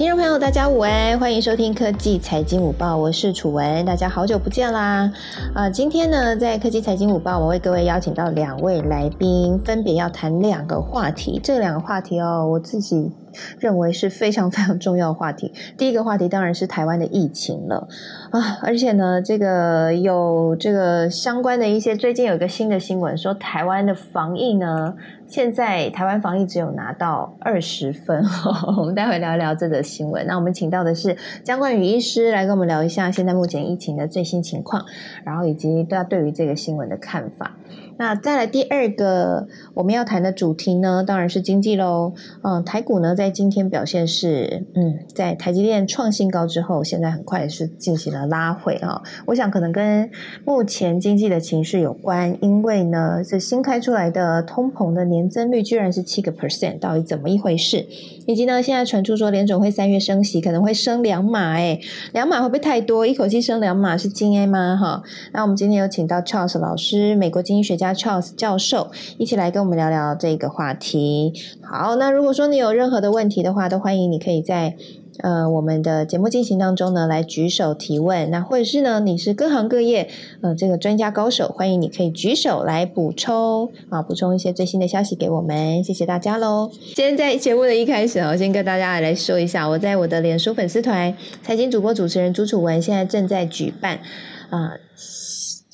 听众朋友，大家午安，欢迎收听科技财经午报，我是楚文，大家好久不见啦！啊，今天呢，在科技财经午报，我为各位邀请到两位来宾，分别要谈两个话题。这两个话题哦，我自己认为是非常非常重要的话题。第一个话题当然是台湾的疫情了啊，而且呢，这个有这个相关的一些，最近有一个新的新闻说，台湾的防疫呢。现在台湾防疫只有拿到二十分，我们待会聊一聊这则新闻。那我们请到的是江冠宇医师来跟我们聊一下现在目前疫情的最新情况，然后以及大家对于这个新闻的看法。那再来第二个我们要谈的主题呢，当然是经济喽。嗯，台股呢在今天表现是，嗯，在台积电创新高之后，现在很快是进行了拉回啊。我想可能跟目前经济的情绪有关，因为呢是新开出来的通膨的年增率居然是七个 percent，到底怎么一回事？以及呢现在传出说联总会三月升息可能会升两码，哎，两码会不会太多？一口气升两码是惊 A 吗？哈，那我们今天有请到 Charles 老师，美国经济学家。Charles 教授一起来跟我们聊聊这个话题。好，那如果说你有任何的问题的话，都欢迎你可以在呃我们的节目进行当中呢来举手提问。那或者是呢你是各行各业呃这个专家高手，欢迎你可以举手来补充啊补充一些最新的消息给我们。谢谢大家喽！今天在节目的一开始我先跟大家来说一下，我在我的脸书粉丝团财经主播主持人朱楚文现在正在举办啊。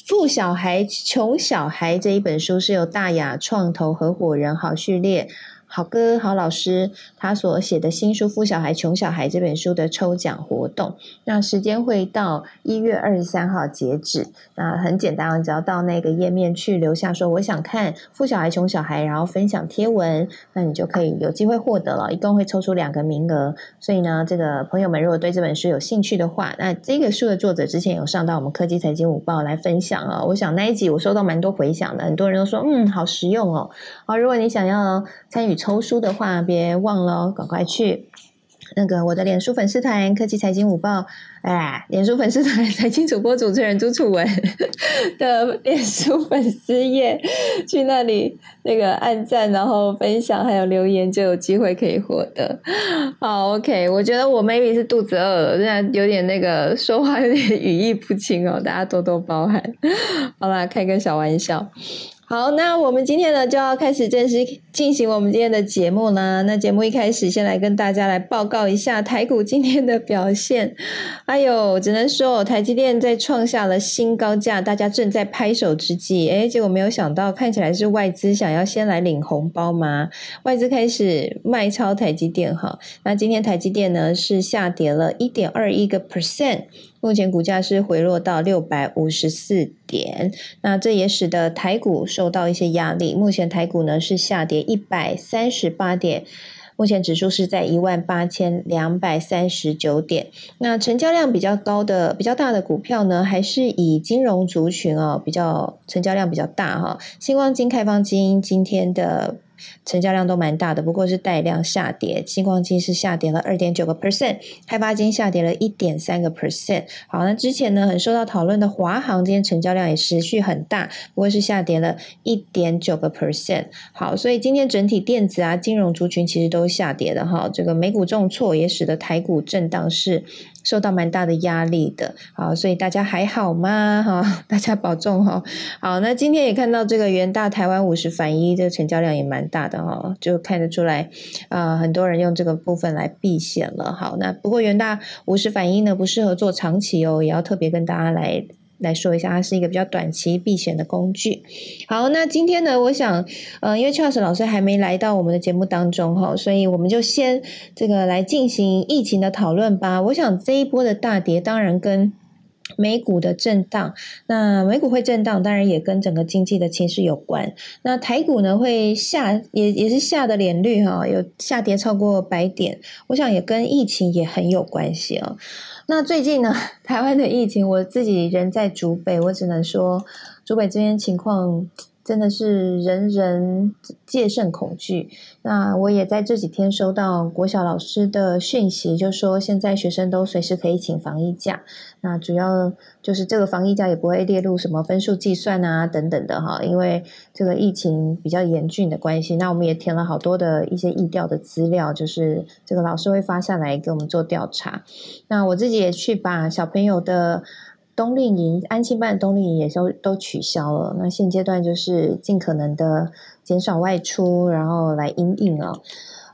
富小孩穷小孩这一本书是由大雅创投合伙人郝序列。好哥，好老师，他所写的新书《富小孩穷小孩》这本书的抽奖活动，那时间会到一月二十三号截止。那很简单啊，只要到那个页面去留下说我想看《富小孩穷小孩》，然后分享贴文，那你就可以有机会获得了。一共会抽出两个名额，所以呢，这个朋友们如果对这本书有兴趣的话，那这个书的作者之前有上到我们科技财经午报来分享啊。我想那一集我收到蛮多回响的，很多人都说嗯，好实用哦。好，如果你想要参与。抽投书的话，别忘了，赶快去那个我的脸书粉丝团“科技财经午报”哎，脸书粉丝团财经主播主持人朱楚文 的脸书粉丝页，去那里那个按赞，然后分享，还有留言，就有机会可以获得。好，OK，我觉得我 maybe 是肚子饿了，现在有点那个说话有点语义不清哦，大家多多包涵。好啦，开个小玩笑。好，那我们今天呢就要开始正式进行我们今天的节目啦。那节目一开始，先来跟大家来报告一下台股今天的表现。哎呦，只能说台积电在创下了新高价，大家正在拍手之际，哎，结果没有想到，看起来是外资想要先来领红包吗？外资开始卖超台积电哈。那今天台积电呢是下跌了一点二一个 percent。目前股价是回落到六百五十四点，那这也使得台股受到一些压力。目前台股呢是下跌一百三十八点，目前指数是在一万八千两百三十九点。那成交量比较高的、比较大的股票呢，还是以金融族群哦，比较成交量比较大哈。星光金、开放金今天的。成交量都蛮大的，不过是带量下跌。金光金是下跌了二点九个 percent，开发金下跌了一点三个 percent。好，那之前呢很受到讨论的华航，今天成交量也持续很大，不过是下跌了一点九个 percent。好，所以今天整体电子啊、金融族群其实都下跌的哈。这个美股重挫也使得台股震荡是。受到蛮大的压力的，好，所以大家还好吗？哈，大家保重哈。好，那今天也看到这个元大台湾五十反一，这个成交量也蛮大的哈，就看得出来，啊，很多人用这个部分来避险了。好，那不过元大五十反一呢，不适合做长期哦，也要特别跟大家来。来说一下，它是一个比较短期避险的工具。好，那今天呢，我想，呃，因为 Charles 老师还没来到我们的节目当中哈，所以我们就先这个来进行疫情的讨论吧。我想这一波的大跌，当然跟美股的震荡，那美股会震荡，当然也跟整个经济的情势有关。那台股呢，会下也也是下的连率哈，有下跌超过百点，我想也跟疫情也很有关系哦。那最近呢，台湾的疫情，我自己人在竹北，我只能说，竹北这边情况。真的是人人戒慎恐惧。那我也在这几天收到国小老师的讯息，就说现在学生都随时可以请防疫假。那主要就是这个防疫假也不会列入什么分数计算啊等等的哈，因为这个疫情比较严峻的关系。那我们也填了好多的一些疫调的资料，就是这个老师会发下来给我们做调查。那我自己也去把小朋友的。冬令营、安庆办冬令营也都都取消了。那现阶段就是尽可能的减少外出，然后来应应哦。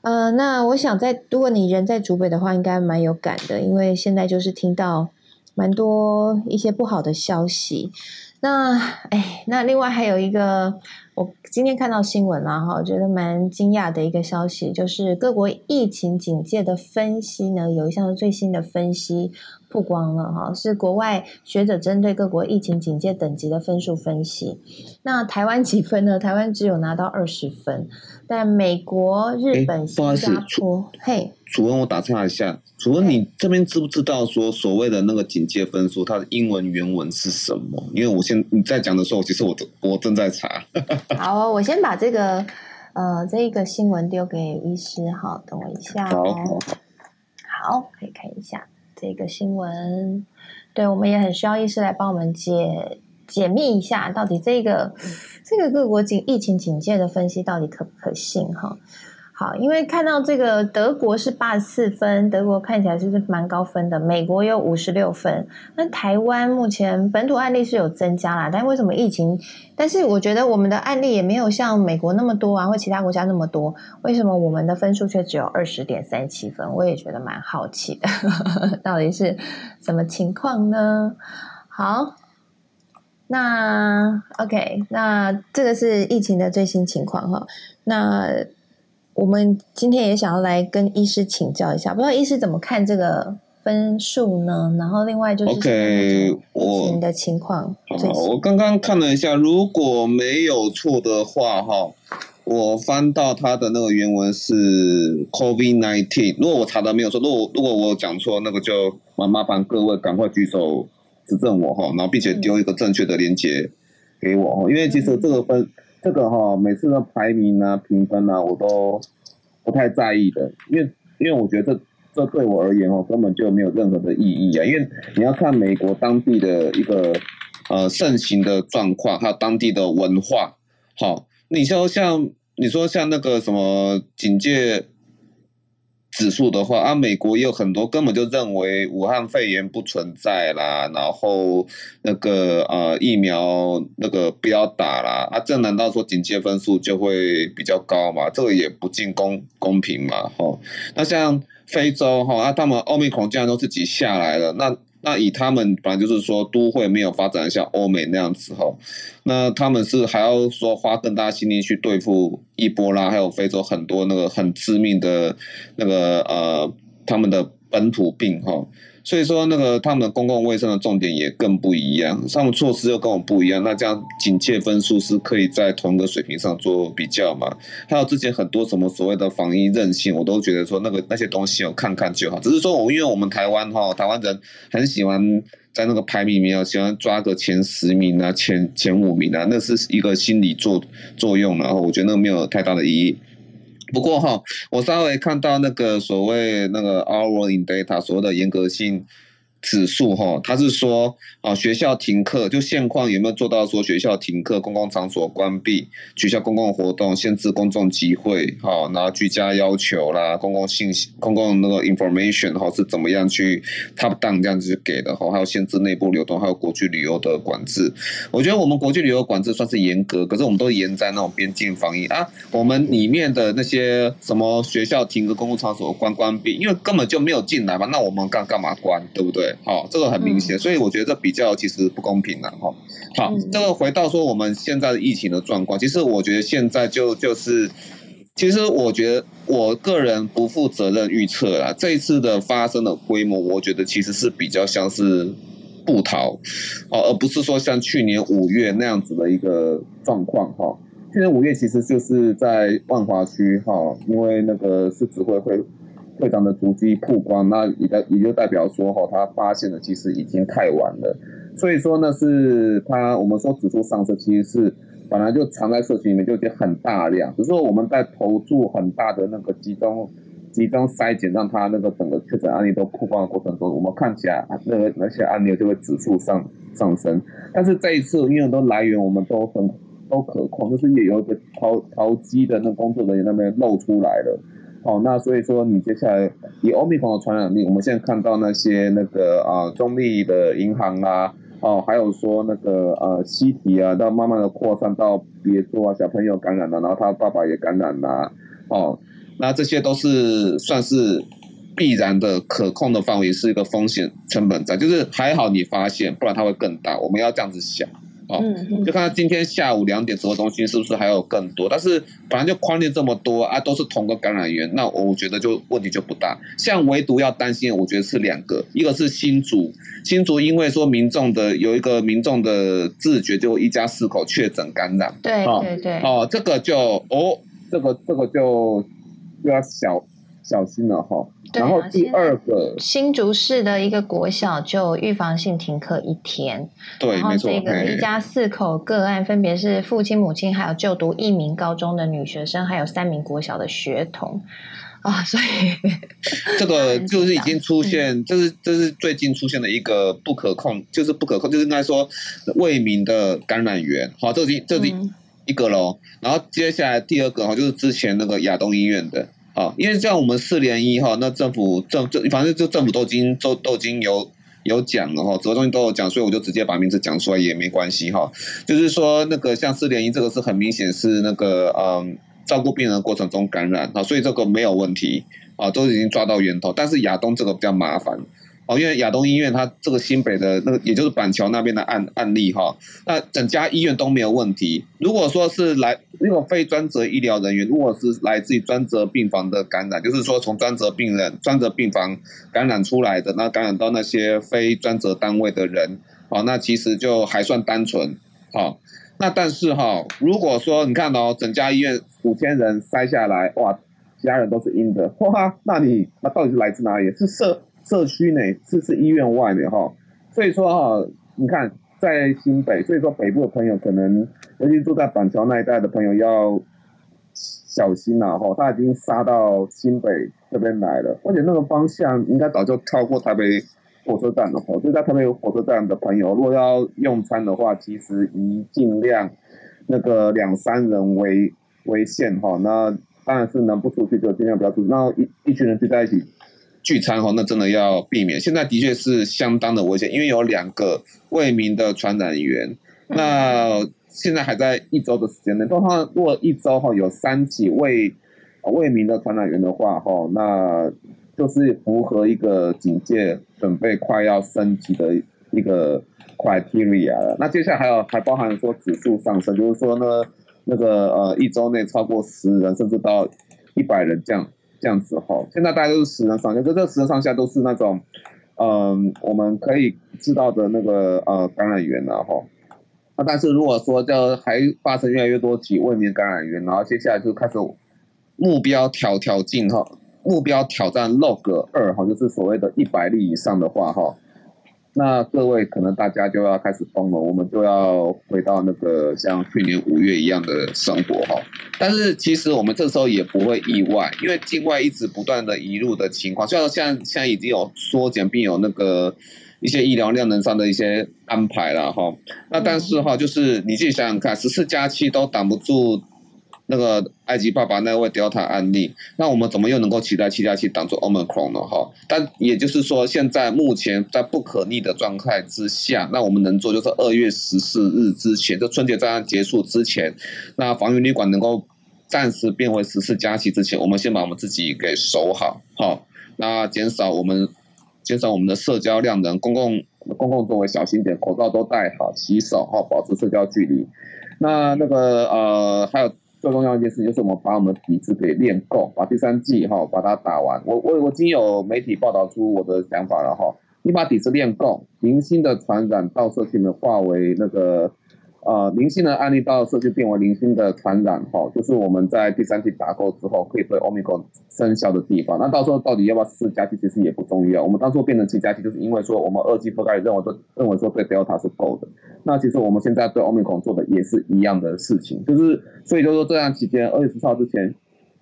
呃，那我想在如果你人在竹北的话，应该蛮有感的，因为现在就是听到蛮多一些不好的消息。那哎，那另外还有一个，我今天看到新闻啦，哈，我觉得蛮惊讶的一个消息，就是各国疫情警戒的分析呢，有一项最新的分析。曝光了哈，是国外学者针对各国疫情警戒等级的分数分析。那台湾几分呢？台湾只有拿到二十分，但美国、日本、新加坡，嘿，楚文，我打岔一下，楚文，你这边知不知道说所谓的那个警戒分数，它的英文原文是什么？因为我现你在讲的时候，其实我我正在查。好，我先把这个呃这一个新闻丢给医师，好，等我一下哦。好，可以看一下。这个新闻，对我们也很需要医师来帮我们解解密一下，到底这个这个各国警疫情警戒的分析到底可不可信？哈。好，因为看到这个德国是八十四分，德国看起来是蛮高分的。美国有五十六分，那台湾目前本土案例是有增加啦，但为什么疫情？但是我觉得我们的案例也没有像美国那么多啊，或其他国家那么多，为什么我们的分数却只有二十点三七分？我也觉得蛮好奇的，到底是什么情况呢？好，那 OK，那这个是疫情的最新情况哈，那。我们今天也想要来跟医师请教一下，不知道医师怎么看这个分数呢？然后另外就是，OK，我的情况，我刚刚看了一下，如果没有错的话，哈，我翻到他的那个原文是 COVID nineteen。如果我查的没有错，如果如果我讲错，那个就麻麻烦各位赶快举手指正我哈，然后并且丢一个正确的链接给我哈，因为其实这个分。这个哈，每次的排名啊、评分啊，我都不太在意的，因为因为我觉得这这对我而言哦，根本就没有任何的意义啊。因为你要看美国当地的一个呃盛行的状况，还有当地的文化。好，你说像你说像那个什么警戒。指数的话啊，美国也有很多根本就认为武汉肺炎不存在啦，然后那个呃疫苗那个不要打啦，啊，这难道说警戒分数就会比较高嘛？这个也不尽公公平嘛，吼。那像非洲哈，啊，他们奥密克戎竟然都自己下来了，那。那以他们本来就是说都会没有发展像欧美那样子哈，那他们是还要说花更大心力去对付一波拉，还有非洲很多那个很致命的那个呃他们的本土病哈。所以说，那个他们的公共卫生的重点也更不一样，他们措施又跟我们不一样。那这样警戒分数是可以在同一个水平上做比较嘛？还有之前很多什么所谓的防疫韧性，我都觉得说那个那些东西我看看就好。只是说我因为我们台湾哈，台湾人很喜欢在那个排名里面喜欢抓个前十名啊、前前五名啊，那是一个心理作作用，然后我觉得那个没有太大的意义。不过哈，我稍微看到那个所谓那个 Our in Data 所谓的严格性。指数哈，他是说啊，学校停课就现况有没有做到说学校停课、公共场所关闭、取消公共活动、限制公众集会，好，然后居家要求啦、公共信息、公共那个 information 哈是怎么样去 top down 这样子给的哈，还有限制内部流动，还有国际旅游的管制。我觉得我们国际旅游管制算是严格，可是我们都严在那种边境防疫啊，我们里面的那些什么学校停课、公共场所关关闭，因为根本就没有进来嘛，那我们干干嘛关，对不对？好，这个很明显，所以我觉得这比较其实不公平了哈。好，这个回到说我们现在的疫情的状况，其实我觉得现在就就是，其实我觉得我个人不负责任预测啦，这一次的发生的规模，我觉得其实是比较像是布逃哦，而不是说像去年五月那样子的一个状况哈。去年五月其实就是在万华区哈，因为那个是指挥会。会长的足迹曝光，那也代也就代表说，哈，他发现的其实已经太晚了。所以说呢，是它我们说指数上升，其实是本来就藏在社区里面就已经很大量，只是说我们在投注很大的那个集中集中筛检，让它那个整个确诊案例都曝光的过程中，我们看起来那个那些案例就会指数上上升。但是这一次，因为都来源我们都很都可控，就是也有一个淘淘机的那工作人员那边露出来了。哦，那所以说你接下来以欧米孔的传染力，我们现在看到那些那个啊中立的银行啊，哦，还有说那个呃西体啊，到慢慢的扩散到别桌啊，小朋友感染了，然后他爸爸也感染了，哦，那这些都是算是必然的可控的范围，是一个风险成本在，就是还好你发现，不然它会更大，我们要这样子想。嗯，就看到今天下午两点直播中心是不是还有更多？但是本来就框列这么多啊，都是同个感染源，那我觉得就问题就不大。像唯独要担心，我觉得是两个，一个是新竹，新竹因为说民众的有一个民众的自觉，就一家四口确诊感染，对对对，哦，这个就哦，这个这个就就要小。小心了哈，然后第二个新竹市的一个国小就预防性停课一天，对，然后这个一家四口个案分别是父亲、母亲，还有就读一名高中的女学生，还有三名国小的学童。啊，所以 这个就是已经出现，这是这是最近出现的一个不可控，就是不可控，就是应该说未明的感染源，好，这已这里一个喽，然后接下来第二个哈，就是之前那个亚东医院的。啊，因为像我们四连一哈，那政府政政反正就政府都已经都都已经有有讲了哈，整个东西都有讲，所以我就直接把名字讲出来也没关系哈。就是说那个像四连一这个是很明显是那个嗯照顾病人的过程中感染啊，所以这个没有问题啊，都已经抓到源头。但是亚东这个比较麻烦。哦，因为亚东医院它这个新北的那个，也就是板桥那边的案案例哈，那整家医院都没有问题。如果说是来如果非专责医疗人员，如果是来自于专责病房的感染，就是说从专责病人、专责病房感染出来的，那感染到那些非专责单位的人，哦，那其实就还算单纯。好，那但是哈，如果说你看哦，整家医院五千人筛下来，哇，其他人都是阴的，哇，那你那到底是来自哪里？是社？社区内这是医院外的哈，所以说哈，你看在新北，所以说北部的朋友可能，尤其住在板桥那一带的朋友要小心了哈，他已经杀到新北这边来了，而且那个方向应该早就超过台北火车站了哈，所以在台北火车站的朋友，如果要用餐的话，其实以尽量那个两三人为为限哈，那当然是能不出去就尽量不要出去，那一一群人聚在一起。聚餐哈，那真的要避免。现在的确是相当的危险，因为有两个未明的传染源。那现在还在一周的时间内，通常如果一周哈有三起未未明的传染源的话哈，那就是符合一个警戒准备快要升级的一个 criteria 了。那接下来还有还包含说指数上升，就是说呢那个呃一周内超过十人甚至到一百人这样。这样子哈，现在大家都是十人上下，就这十人上下都是那种，嗯，我们可以知道的那个呃感染源了哈。那但是如果说就还发生越来越多起未明感染源，然后接下来就开始目标挑挑进哈，目标挑战 log 二哈，就是所谓的一百例以上的话哈。那各位可能大家就要开始疯了，我们就要回到那个像去年五月一样的生活哈。但是其实我们这时候也不会意外，因为境外一直不断的移入的情况，虽然说现在现在已经有缩减并有那个一些医疗量能上的一些安排了哈。那但是哈，就是你自己想想看，十四加七都挡不住。那个埃及爸爸那位 Delta 案例，那我们怎么又能够期待七加七挡住 Omicron 呢？哈，但也就是说，现在目前在不可逆的状态之下，那我们能做就是二月十四日之前，就春节战案结束之前，那防疫旅馆能够暂时变为十四加七之前，我们先把我们自己给守好，好，那减少我们减少我们的社交量能，公共公共座位小心点，口罩都戴好，洗手哈，保持社交距离。那那个呃，还有。最重要一件事就是我们把我们的底子给练够，把第三季哈把它打完。我我我已经有媒体报道出我的想法了哈。你把底子练够，明星的传染到社区里面化为那个呃零星的案例到社区变为零星的传染哈，就是我们在第三季打够之后可以对 Omicron 生效的地方。那到时候到底要不要四加七，其实也不重要。我们当初变成七加七，就是因为说我们二季覆盖认为说认为说对 Delta 是够的。那其实我们现在对 Omicron 做的也是一样的事情，就是所以就说这段期间二月十号之前。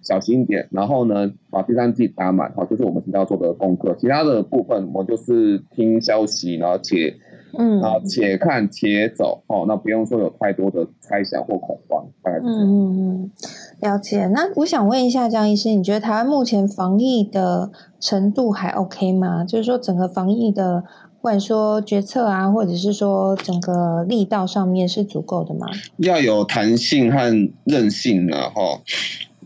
小心一点，然后呢，把第三季打满，哈，就是我们现在要做的功课。其他的部分，我就是听消息，然后且，嗯，然后且看且走，哦，那不用说有太多的猜想或恐慌，大概是这样。嗯嗯嗯，了解。那我想问一下江医师，你觉得台湾目前防疫的程度还 OK 吗？就是说整个防疫的，不管说决策啊，或者是说整个力道上面是足够的吗？要有弹性和韧性啊，哈。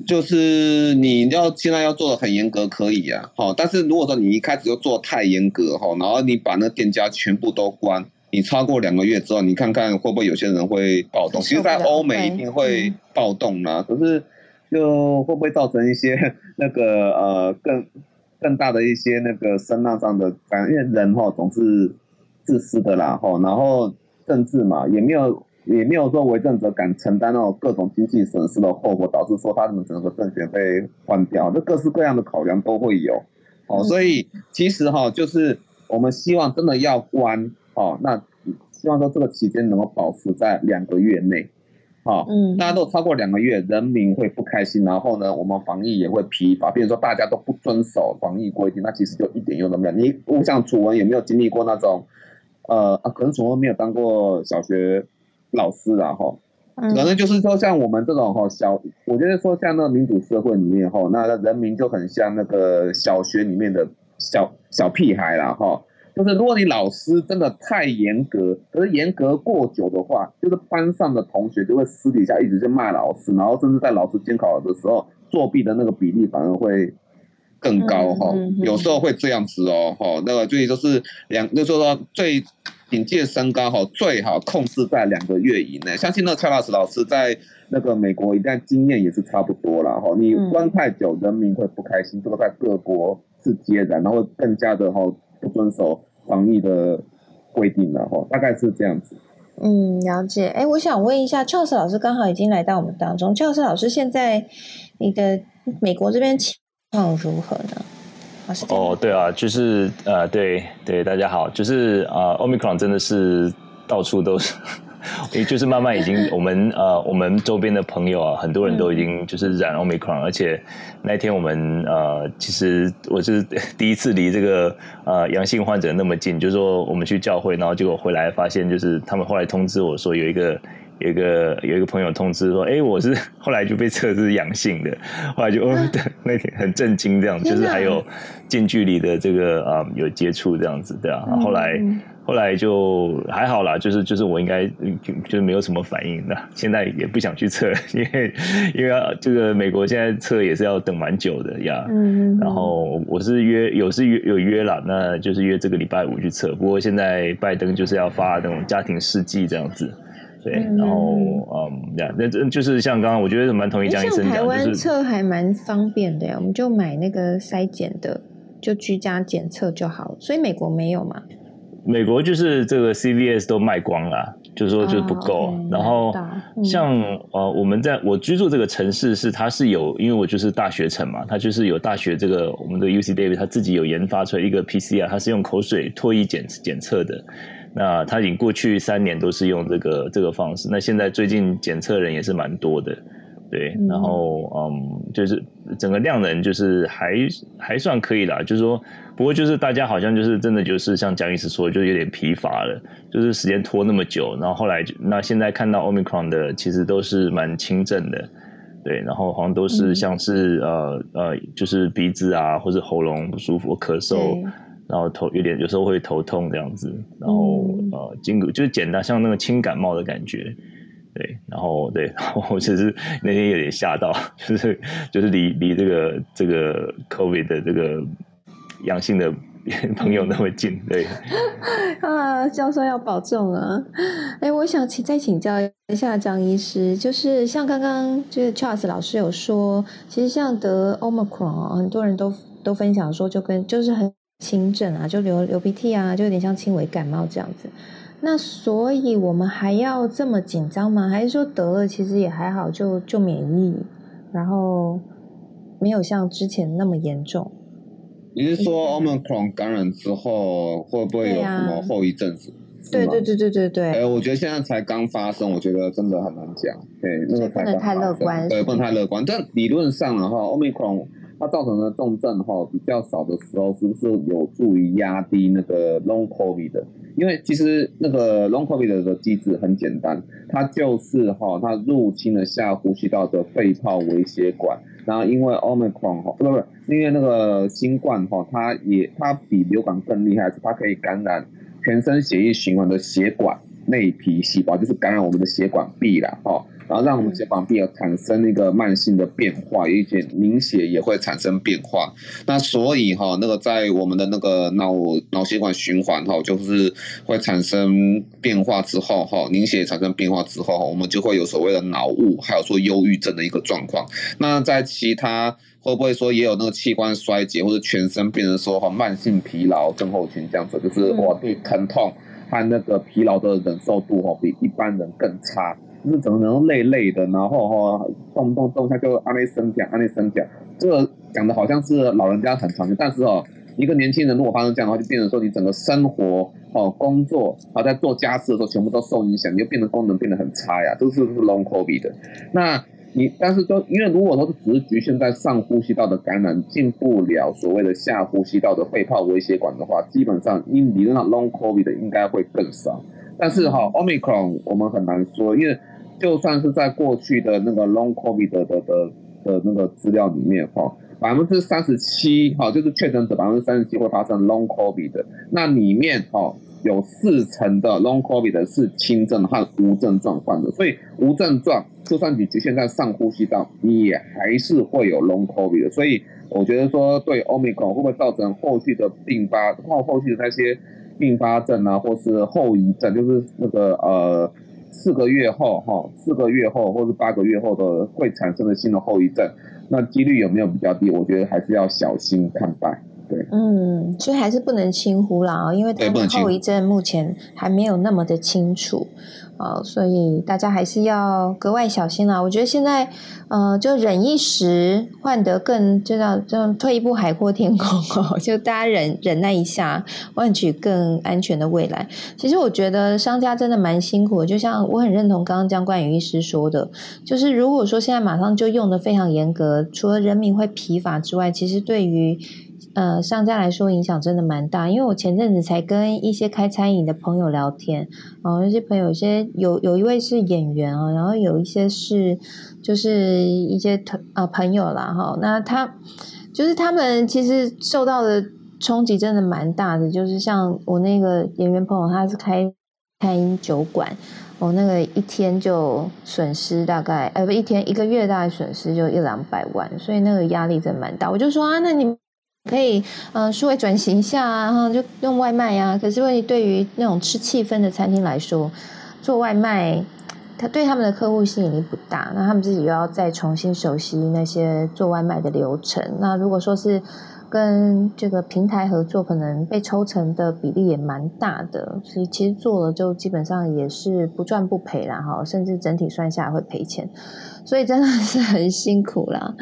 就是你要现在要做的很严格可以啊，好，但是如果说你一开始就做太严格哈，然后你把那店家全部都关，你超过两个月之后，你看看会不会有些人会暴动？其实，在欧美一定会暴动啦，可是就会不会造成一些那个呃更更大的一些那个声浪上的感？因为人哈总是自私的啦哈，然后政治嘛也没有。也没有说为政者敢承担那种各种经济损失的后果，导致说他们整个政权被换掉，这各式各样的考量都会有。哦，所以其实哈，就是我们希望真的要关，哦，那希望说这个期间能够保持在两个月内，好，嗯，大家都超过两个月，人民会不开心，然后呢，我们防疫也会疲乏。比如说大家都不遵守防疫规定，那其实就一点用都没有。你我想楚文有没有经历过那种，呃，啊，可能楚文没有当过小学。老师啊，哈，可能就是说像我们这种哈小，我觉得说像那个民主社会里面哈，那人民就很像那个小学里面的小小屁孩啦，哈，就是如果你老师真的太严格，可是严格过久的话，就是班上的同学就会私底下一直在骂老师，然后甚至在老师监考的时候作弊的那个比例反而会更高哈，有时候会这样子哦，哈，那个所以就是两，就说说最。警戒升高哈，最好控制在两个月以内。相信那个乔老师老师在那个美国一旦经验也是差不多了哈。你关太久，人民会不开心，这个在各国是皆然，然后更加的哈不遵守防疫的规定了哈，大概是这样子。嗯，了解。哎，我想问一下，乔老师刚好已经来到我们当中。乔老师现在你的美国这边情况如何呢？哦，对啊，就是呃，对对，大家好，就是呃，omicron 真的是到处都是，也就是慢慢已经我们呃，我们周边的朋友啊，很多人都已经就是染 omicron，而且那天我们呃，其实我是第一次离这个呃阳性患者那么近，就是说我们去教会，然后结果回来发现，就是他们后来通知我说有一个。有一个有一个朋友通知说，哎，我是后来就被测是阳性的，后来就哦，那天很震惊，这样就是还有近距离的这个啊有接触这样子，对啊，后来后来就还好啦，就是就是我应该就是没有什么反应，的现在也不想去测，因为因为这个美国现在测也是要等蛮久的呀，嗯，然后我是约有是约有约了，那就是约这个礼拜五去测，不过现在拜登就是要发那种家庭试剂这样子。对，然后嗯，这样，那这就是像刚刚，我觉得蛮同意江医生讲，就是台湾测还蛮方便的呀，我们就买那个筛检的，就居家检测就好所以美国没有嘛？美国就是这个 CVS 都卖光了，就是说就是不够。然后像呃，我们在我居住这个城市是它是有，因为我就是大学城嘛，它就是有大学这个我们的 UC Davis 它自己有研发出来一个 PCR，它是用口水唾液检检测的。那他已经过去三年都是用这个这个方式，那现在最近检测人也是蛮多的，对，然后嗯，就是整个量能就是还还算可以啦，就是说，不过就是大家好像就是真的就是像蒋医师说，就有点疲乏了，就是时间拖那么久，然后后来那现在看到 omicron 的其实都是蛮轻症的，对，然后好像都是像是呃呃，就是鼻子啊或者喉咙不舒服、咳嗽。然后头有点，有时候会头痛这样子，然后呃，筋骨就是简单像那个轻感冒的感觉，对，然后对，然后其实那天有点吓到，就是就是离离这个这个 COVID 的这个阳性的 朋友那么近，对 啊，教授要保重啊！哎，我想请再请教一下张医师，就是像刚刚就是 Charles 老师有说，其实像得 Omicron 很多人都都分享说，就跟就是很。轻症啊，就流流鼻涕啊，就有点像轻微感冒这样子。那所以我们还要这么紧张吗？还是说得了其实也还好，就就免疫，然后没有像之前那么严重？你是说 Omicron 感染之后会不会有什么后遗症？对对对对对对。哎，我觉得现在才刚发生，我觉得真的很难讲。对，那个不能太乐观。对，不能太乐观。但理论上的话，Omicron 它造成的重症哈比较少的时候，是不是有助于压低那个 Long COVID 的？因为其实那个 Long COVID 的机制很简单，它就是哈它入侵了下呼吸道的肺泡微血管。然后因为 Omicron 哈，不不不，因为那个新冠哈，它也它比流感更厉害，是它可以感染全身血液循环的血管内皮细胞，就是感染我们的血管壁了哈。然后让我们血管壁产生一个慢性的变化，有一些凝血也会产生变化。那所以哈，那个在我们的那个脑脑血管循环哈，就是会产生变化之后哈，凝血产生变化之后哈，我们就会有所谓的脑雾，还有说忧郁症的一个状况。那在其他会不会说也有那个器官衰竭或者全身变成说哈慢性疲劳症候群这样子，就是我对疼痛和那个疲劳的忍受度哈比一般人更差。就是整个人累累的，然后哈动不动动一下就安内生讲安内生讲，这个讲的好像是老人家很常见，但是哦，一个年轻人如果发生这样的话，就变成说你整个生活哦工作啊在做家事的时候全部都受影响，你就变得功能变得很差呀，都是不是 long covid 的。那你但是说，因为如果说只是局限在上呼吸道的感染，进不了所谓的下呼吸道的肺泡微血管的话，基本上因理论上 long covid 的应该会更少。但是哈，omicron 我们很难说，因为就算是在过去的那个 long covid 的的的的那个资料里面哈，百分之三十七哈，就是确诊者百分之三十七会发生 long covid 的，那里面哈有四成的 long covid 是轻症和无症状患者，所以无症状就算你局限在上呼吸道，你也还是会有 long covid 的。所以我觉得说对 omicron 会不会造成后续的并发后后续的那些并发症啊，或是后遗症，就是那个呃。四个月后，哈，四个月后或者八个月后的会产生的新的后遗症，那几率有没有比较低？我觉得还是要小心看待。对，嗯，所以还是不能轻忽啦啊，因为它的后遗症目前还没有那么的清楚。所以大家还是要格外小心啦。我觉得现在，呃，就忍一时，换得更，就叫就退一步海阔天空哦。就大家忍忍耐一下，换取更安全的未来。其实我觉得商家真的蛮辛苦的，就像我很认同刚刚江冠宇医师说的，就是如果说现在马上就用的非常严格，除了人民会疲乏之外，其实对于呃，商家来说影响真的蛮大，因为我前阵子才跟一些开餐饮的朋友聊天，哦，那些朋友，有些有有一位是演员啊，然后有一些是就是一些同啊朋友啦，哈，那他就是他们其实受到的冲击真的蛮大的，就是像我那个演员朋友，他是开餐饮酒馆，我那个一天就损失大概，呃，不，一天一个月大概损失就一两百万，所以那个压力真蛮大。我就说啊，那你。可以，呃，数位转型一下啊，哈，就用外卖啊。可是，问题对于那种吃气氛的餐厅来说，做外卖，他对他们的客户吸引力不大。那他们自己又要再重新熟悉那些做外卖的流程。那如果说是跟这个平台合作，可能被抽成的比例也蛮大的。所以，其实做了就基本上也是不赚不赔啦，哈，甚至整体算下来会赔钱。所以真的是很辛苦啦，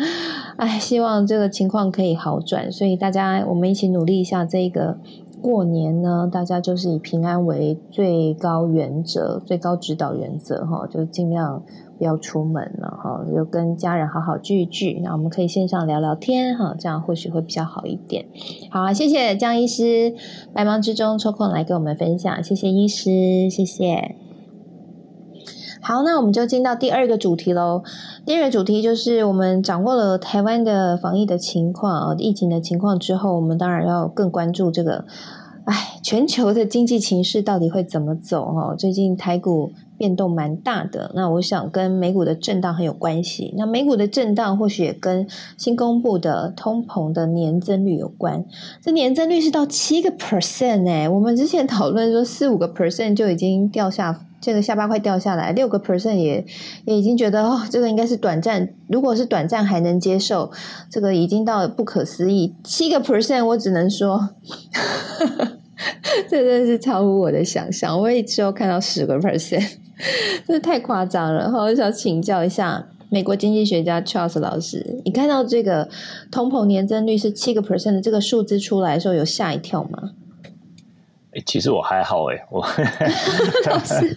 哎，希望这个情况可以好转。所以大家，我们一起努力一下。这个过年呢，大家就是以平安为最高原则、最高指导原则哈，就尽量不要出门了哈，就跟家人好好聚一聚。那我们可以线上聊聊天哈，这样或许会比较好一点。好，谢谢江医师，百忙之中抽空来跟我们分享，谢谢医师，谢谢。好，那我们就进到第二个主题喽。第二个主题就是我们掌握了台湾的防疫的情况啊，疫情的情况之后，我们当然要更关注这个，哎，全球的经济情势到底会怎么走？哈，最近台股。变动蛮大的，那我想跟美股的震荡很有关系。那美股的震荡或许也跟新公布的通膨的年增率有关。这年增率是到七个 percent 哎，我们之前讨论说四五个 percent 就已经掉下，这个下巴快掉下来，六个 percent 也也已经觉得哦，这个应该是短暂。如果是短暂还能接受，这个已经到了不可思议。七个 percent 我只能说。这真的是超乎我的想象。我也只有看到十个 percent，这太夸张了。然后我想请教一下美国经济学家 Charles 老师，你看到这个通膨年增率是七个 percent 的这个数字出来的时候，有吓一跳吗？哎，其实我还好哎，我是，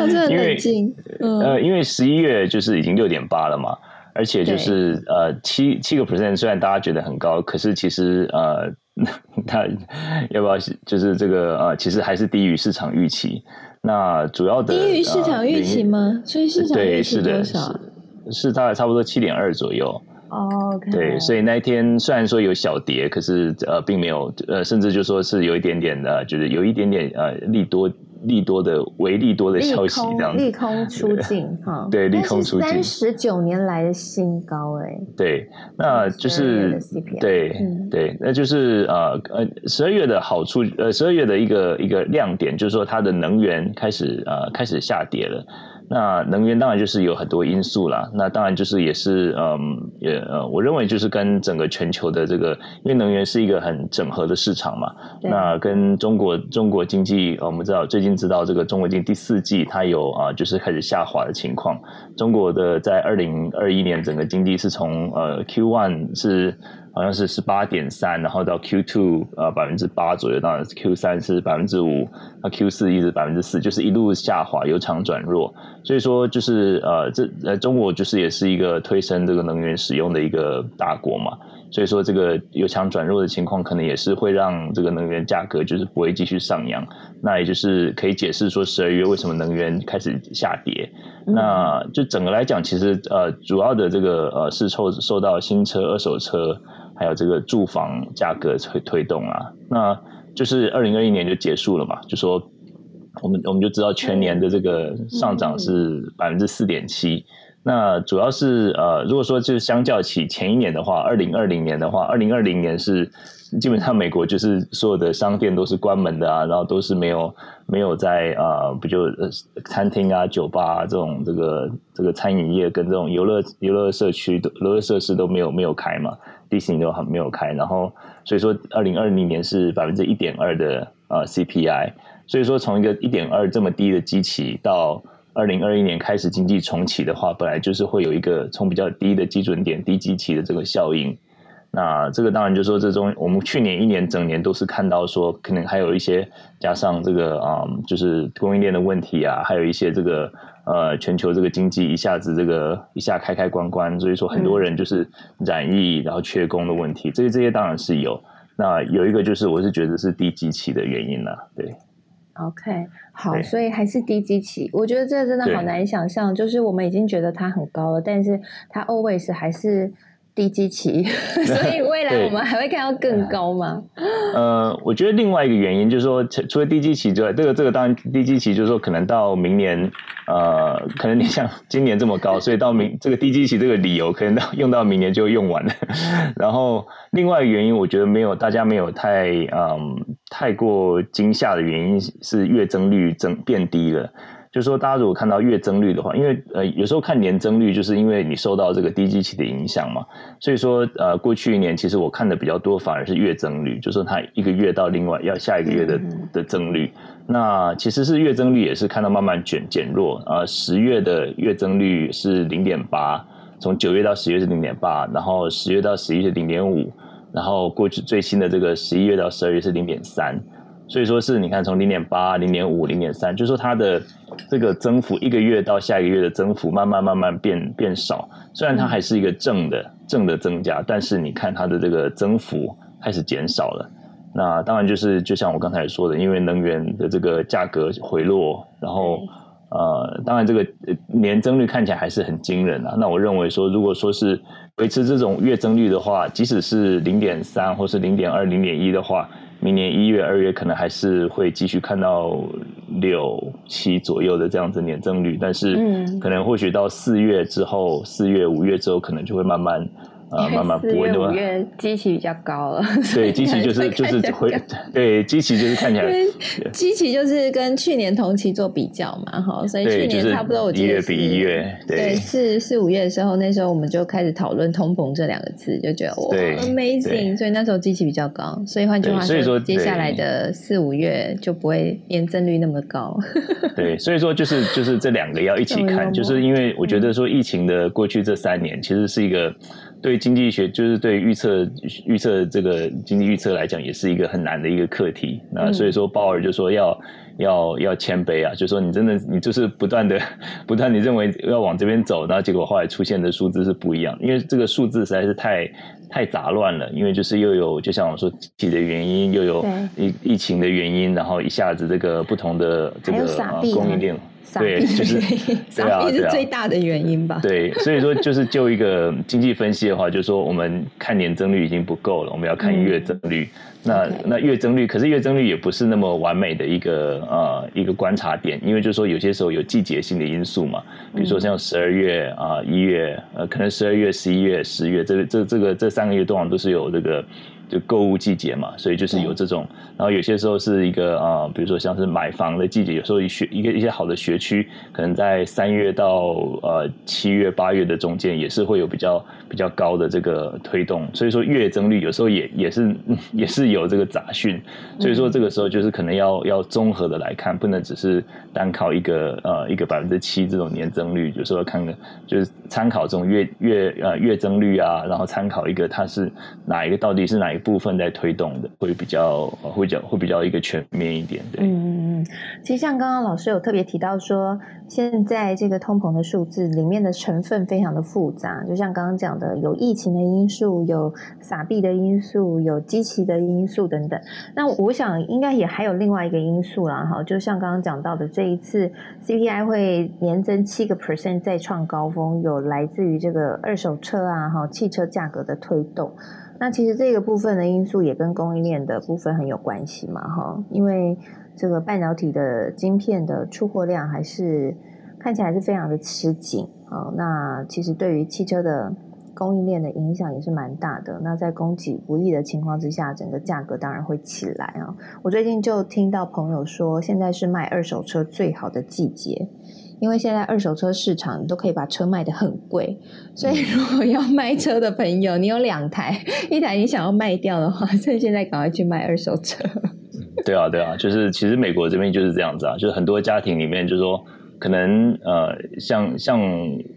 我真的冷静。呃，因为十一月就是已经六点八了嘛。而且就是呃七七个 percent，虽然大家觉得很高，可是其实呃，它要不要就是这个呃，其实还是低于市场预期。那主要的低于市场预期吗？所以市场预期多少？是大概差不多七点二左右。哦，对，所以那一天虽然说有小跌，可是呃，并没有呃，甚至就说是有一点点的，就是有一点点呃利多。利多的唯利多的消息，这样子利空出尽哈，对，利空出尽，三十九年来的新高哎，对，那就是对对，那就是呃呃十二月的好处，呃十二月的一个一个亮点，就是说它的能源开始呃开始下跌了。那能源当然就是有很多因素啦，那当然就是也是嗯也呃，我认为就是跟整个全球的这个，因为能源是一个很整合的市场嘛。那跟中国中国经济，我们知道最近知道这个中国经济第四季它有啊就是开始下滑的情况。中国的在二零二一年整个经济是从呃 Q one 是。好像是十八点三，然后到 Q two 呃百分之八左右，当然 Q 三是百分之五，那 Q 四一直百分之四，就是一路下滑，由强转弱。所以说就是呃这呃中国就是也是一个推升这个能源使用的一个大国嘛。所以说，这个由强转弱的情况，可能也是会让这个能源价格就是不会继续上扬。那也就是可以解释说，十二月为什么能源开始下跌。那就整个来讲，其实呃，主要的这个呃是受受到新车、二手车，还有这个住房价格推推动啊。那就是二零二一年就结束了嘛，就说我们我们就知道全年的这个上涨是百分之四点七。那主要是呃，如果说就是相较起前一年的话，二零二零年的话，二零二零年是基本上美国就是所有的商店都是关门的啊，然后都是没有没有在啊，不就餐厅啊、酒吧啊、这种这个这个餐饮业跟这种游乐游乐社区、游乐设施都没有没有开嘛，迪士尼都很没有开，然后所以说二零二零年是百分之一点二的呃 CPI，所以说从一个一点二这么低的基期到。二零二一年开始经济重启的话，本来就是会有一个从比较低的基准点、低基期的这个效应。那这个当然就说，这中我们去年一年整年都是看到说，可能还有一些加上这个啊，就是供应链的问题啊，还有一些这个呃全球这个经济一下子这个一下开开关关，所以说很多人就是染疫，然后缺工的问题，这些这些当然是有。那有一个就是我是觉得是低基期的原因了，对。OK，好，所以还是低基期，我觉得这真的好难想象，就是我们已经觉得它很高了，但是它 always 还是。低基期，所以未来我们还会看到更高吗？呃，我觉得另外一个原因就是说，除了低基期之外，这个这个当然低基期就是说，可能到明年，呃，可能你像今年这么高，所以到明这个低基期这个理由，可能到 用到明年就用完了。然后另外一个原因，我觉得没有大家没有太嗯太过惊吓的原因是月增率增变低了。就是说，大家如果看到月增率的话，因为呃有时候看年增率，就是因为你受到这个低基期的影响嘛。所以说，呃，过去一年其实我看的比较多，反而是月增率，就是说它一个月到另外要下一个月的的增率。那其实是月增率也是看到慢慢减减弱啊。十月的月增率是零点八，从九月到十月是零点八，然后十月到十一月是零点五，然后过去最新的这个十一月到十二月是零点三。所以说是你看从零点八、零点五、零点三，就说它的这个增幅一个月到下一个月的增幅慢慢慢慢变变少。虽然它还是一个正的正的增加，但是你看它的这个增幅开始减少了。那当然就是就像我刚才说的，因为能源的这个价格回落，然后呃，当然这个年增率看起来还是很惊人啊。那我认为说，如果说是维持这种月增率的话，即使是零点三或是零点二、零点一的话。明年一月、二月可能还是会继续看到六七左右的这样子年增率，但是可能或许到四月之后，四月、五月之后，可能就会慢慢啊慢慢补温的话，机器比较高了。对，机器就是就是会对机器就是看起来，机器就是跟去年同期做比较嘛，哈，所以去年差不多我一月比一月，对，是四五月的时候，那时候我们就开始讨论通膨这两个字，就觉得哇，amazing，所以那时候机器比较高，所以换句话说，接下来的四五月就不会年增率那么高。对，所以说就是就是这两个要一起看，就是因为我觉得说疫情的过去这三年其实是一个对经济学，就是对预测预测这个经济预测来讲，也是一个很难的一个课题。那所以说鲍尔就说要要要谦卑啊，就说你真的你就是不断的 不断你认为要往这边走，然后结果后来出现的数字是不一样，因为这个数字实在是太。太杂乱了，因为就是又有就像我说自己的原因，又有疫疫情的原因，然后一下子这个不同的这个供应链，对，就是 傻逼是最大的原因吧？对，所以说就是就一个经济分析的话，就是说我们看年增率已经不够了，我们要看月增率。那那月增率，可是月增率也不是那么完美的一个呃一个观察点，因为就是说有些时候有季节性的因素嘛，比如说像十二月啊一月呃可能十二月十一月十月这个这这个这三个月多少都是有这个。就购物季节嘛，所以就是有这种，然后有些时候是一个啊，比如说像是买房的季节，有时候一学一个一些好的学区，可能在三月到呃七月八月的中间，也是会有比较比较高的这个推动，所以说月增率有时候也也是 也是有这个杂讯，所以说这个时候就是可能要要综合的来看，不能只是单靠一个呃一个百分之七这种年增率，有时候看看就是参考这种月月呃月增率啊，然后参考一个它是哪一个到底是哪一。部分在推动的会比较会较会比较一个全面一点，对。嗯嗯嗯。其实像刚刚老师有特别提到说，现在这个通膨的数字里面的成分非常的复杂，就像刚刚讲的，有疫情的因素，有撒币的因素，有机器的因素等等。那我想应该也还有另外一个因素啦，哈，就像刚刚讲到的，这一次 CPI 会年增七个 percent 再创高峰，有来自于这个二手车啊，哈，汽车价格的推动。那其实这个部分的因素也跟供应链的部分很有关系嘛，哈，因为这个半导体的晶片的出货量还是看起来是非常的吃紧啊。那其实对于汽车的供应链的影响也是蛮大的。那在供给不易的情况之下，整个价格当然会起来啊。我最近就听到朋友说，现在是卖二手车最好的季节。因为现在二手车市场都可以把车卖得很贵，所以如果要卖车的朋友，你有两台，一台你想要卖掉的话，所以现在赶快去卖二手车。对啊，对啊，就是其实美国这边就是这样子啊，就是很多家庭里面就是说。可能呃，像像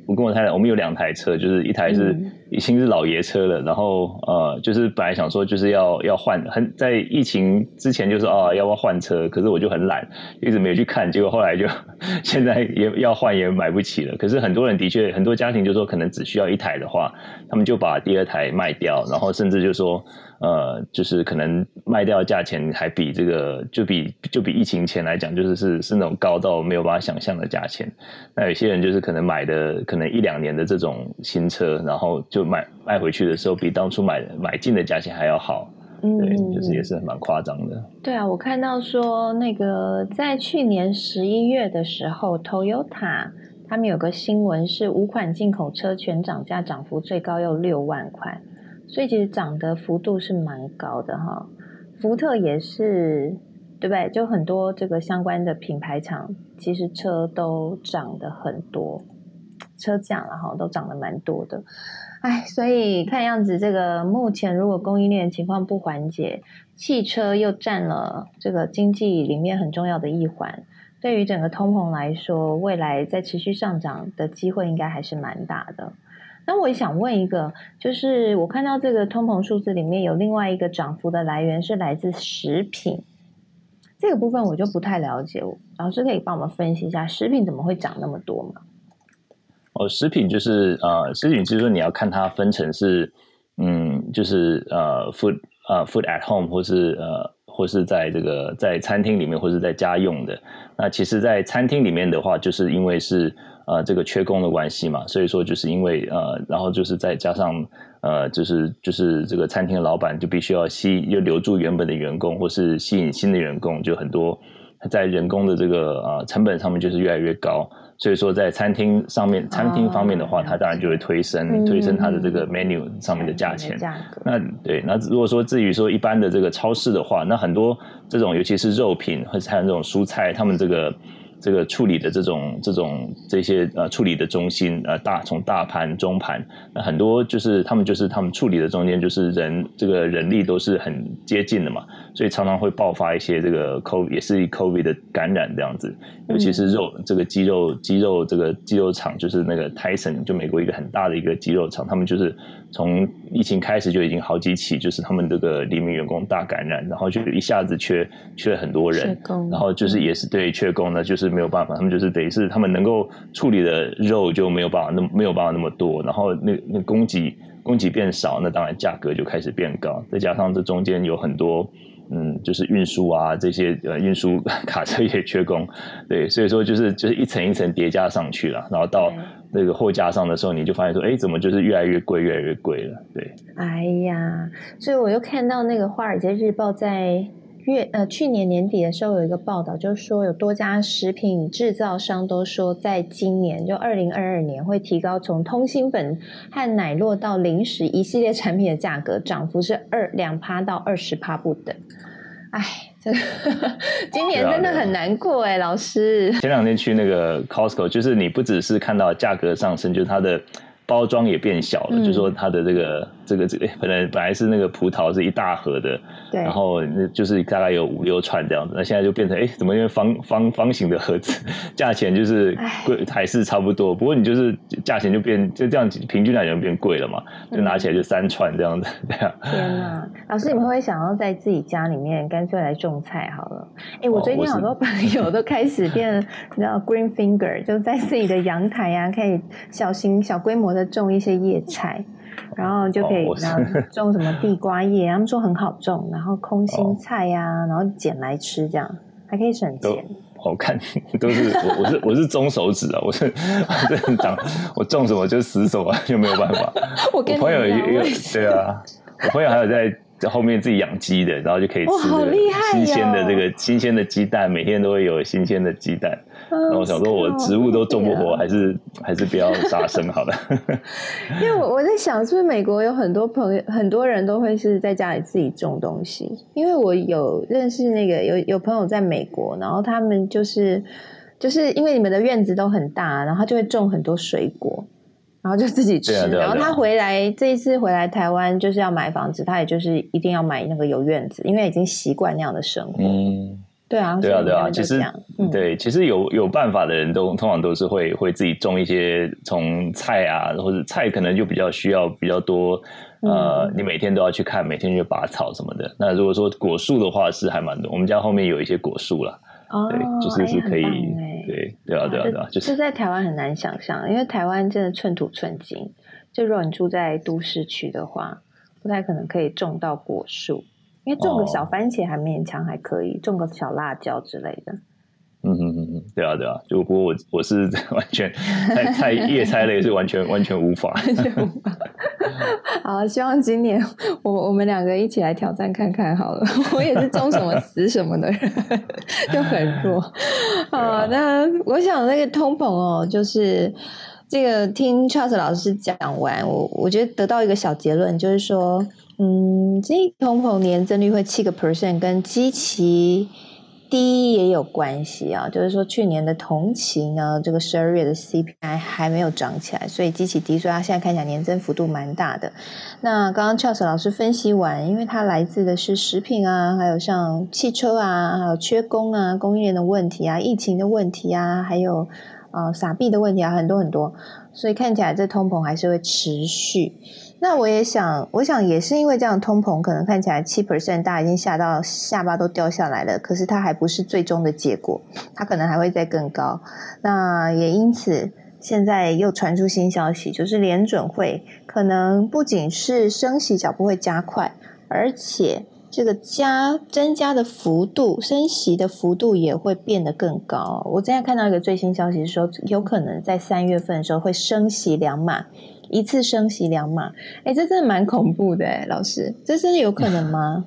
我跟我太太，我们有两台车，就是一台是已经是老爷车了，然后呃，就是本来想说就是要要换，很在疫情之前就是啊要不要换车，可是我就很懒，一直没有去看，结果后来就 现在也要换也买不起了。可是很多人的确很多家庭就说可能只需要一台的话，他们就把第二台卖掉，然后甚至就说。呃，就是可能卖掉价钱还比这个，就比就比疫情前来讲，就是是是那种高到没有办法想象的价钱。那有些人就是可能买的可能一两年的这种新车，然后就卖卖回去的时候，比当初买买进的价钱还要好。嗯，对，就是也是蛮夸张的。对啊，我看到说那个在去年十一月的时候，Toyota 他们有个新闻是五款进口车全涨价，涨幅最高要六万块。所以其实涨的幅度是蛮高的哈，福特也是，对不对？就很多这个相关的品牌厂，其实车都涨得很多，车价了哈都涨得蛮多的。哎，所以看样子这个目前如果供应链情况不缓解，汽车又占了这个经济里面很重要的一环，对于整个通膨来说，未来在持续上涨的机会应该还是蛮大的。那我也想问一个，就是我看到这个通膨数字里面有另外一个涨幅的来源是来自食品，这个部分我就不太了解，老师可以帮我们分析一下食品怎么会涨那么多吗？哦，食品就是呃，食品就是说你要看它分成是，嗯，就是呃，food 呃，food at home 或是呃，或是在这个在餐厅里面或是在家用的。那其实，在餐厅里面的话，就是因为是。呃，这个缺工的关系嘛，所以说就是因为呃，然后就是再加上呃，就是就是这个餐厅的老板就必须要吸，又留住原本的员工，或是吸引新的员工，就很多在人工的这个呃成本上面就是越来越高。所以说，在餐厅上面，餐厅方面的话，它当然就会推升推升它的这个 menu 上面的价钱。那对，那如果说至于说一般的这个超市的话，那很多这种尤其是肉品或者还有这种蔬菜，他们这个。这个处理的这种这种这些呃处理的中心呃大从大盘中盘那很多就是他们就是他们处理的中间就是人这个人力都是很接近的嘛，所以常常会爆发一些这个 COVID 也是 COVID 的感染这样子，尤其是肉这个鸡肉鸡肉这个鸡肉厂就是那个 Tyson 就美国一个很大的一个鸡肉厂，他们就是从疫情开始就已经好几起就是他们这个黎明员工大感染，然后就一下子缺缺很多人，然后就是也是对缺工呢就是。没有办法，他们就是等于是他们能够处理的肉就没有办法那没有办法那么多，然后那那供给供给变少，那当然价格就开始变高。再加上这中间有很多嗯，就是运输啊这些呃运输 卡车也缺工，对，所以说就是就是一层一层叠加上去了，然后到那个货架上的时候，你就发现说，哎，怎么就是越来越贵，越来越贵了？对，哎呀，所以我又看到那个《华尔街日报》在。月呃，去年年底的时候有一个报道，就是说有多家食品制造商都说，在今年就二零二二年会提高从通心粉和奶酪到零食一系列产品的价格，涨幅是二两趴到二十趴不等。哎，这个今年真的很难过哎，老师。前两天去那个 Costco，就是你不只是看到价格上升，就是它的包装也变小了，就说它的这个。这个这个本来 本来是那个葡萄是一大盒的，对，然后就是大概有五六串这样子，那现在就变成哎，怎么因为方方方形的盒子，价钱就是贵还是差不多，不过你就是价钱就变就这样平均来讲变贵了嘛，就拿起来就三串这样子。天哪，老师你们会想要在自己家里面干脆来种菜好了？哎，我最近好多朋友都开始变，你知道 green finger，就在自己的阳台呀，可以小型小规模的种一些叶菜。然后就可以，然后 种什么地瓜叶，他们说很好种，然后空心菜呀，然后捡来吃，这样还可以省钱。好 看都是我，我是我是中手指啊，我是我是长，我种什么就死什么，就没有办法。我朋友也有对啊，我朋友还有在。在后面自己养鸡的，然后就可以吃新鲜的这个新鲜的鸡蛋，每天都会有新鲜的鸡蛋。然后我想说，我植物都种不活，还是还是不要杀生好了。因为我我在想，是不是美国有很多朋友，很多人都会是在家里自己种东西？因为我有认识那个有有朋友在美国，然后他们就是就是因为你们的院子都很大，然后他就会种很多水果。然后就自己吃，然后他回来这一次回来台湾就是要买房子，他也就是一定要买那个有院子，因为已经习惯那样的生活。嗯，对啊，对啊，对啊。其实，对，其实有有办法的人都通常都是会会自己种一些从菜啊，或者菜可能就比较需要比较多，呃，你每天都要去看，每天去拔草什么的。那如果说果树的话，是还蛮多。我们家后面有一些果树了。对，就是是可以，对，对啊，对啊，对啊，就是在台湾很难想象，因为台湾真的寸土寸金，就如果你住在都市区的话，不太可能可以种到果树，因为种个小番茄还勉强还可以，种个小辣椒之类的。嗯嗯嗯嗯，对啊对啊，就不过我我是 完全菜菜叶菜类是完全完全无法。好，希望今年我我们两个一起来挑战看看好了。我也是种什么死什么的人，就很弱。好，那我想那个通膨哦，就是这个听 Charles 老师讲完，我我觉得得到一个小结论，就是说，嗯，这通膨年增率会七个 percent，跟基期。低也有关系啊，就是说去年的同期呢，这个十二月的 CPI 还没有涨起来，所以基期低，所以它现在看起来年增幅度蛮大的。那刚刚 Charles 老师分析完，因为它来自的是食品啊，还有像汽车啊，还有缺工啊，供应链的问题啊，疫情的问题啊，还有呃撒币的问题啊，很多很多，所以看起来这通膨还是会持续。那我也想，我想也是因为这样通膨，可能看起来七 percent，大家已经吓到下巴都掉下来了。可是它还不是最终的结果，它可能还会再更高。那也因此，现在又传出新消息，就是联准会可能不仅是升息脚步会加快，而且这个加增加的幅度，升息的幅度也会变得更高。我现在看到一个最新消息说，有可能在三月份的时候会升息两码。一次升息两码，哎，这真的蛮恐怖的，老师，这真的有可能吗？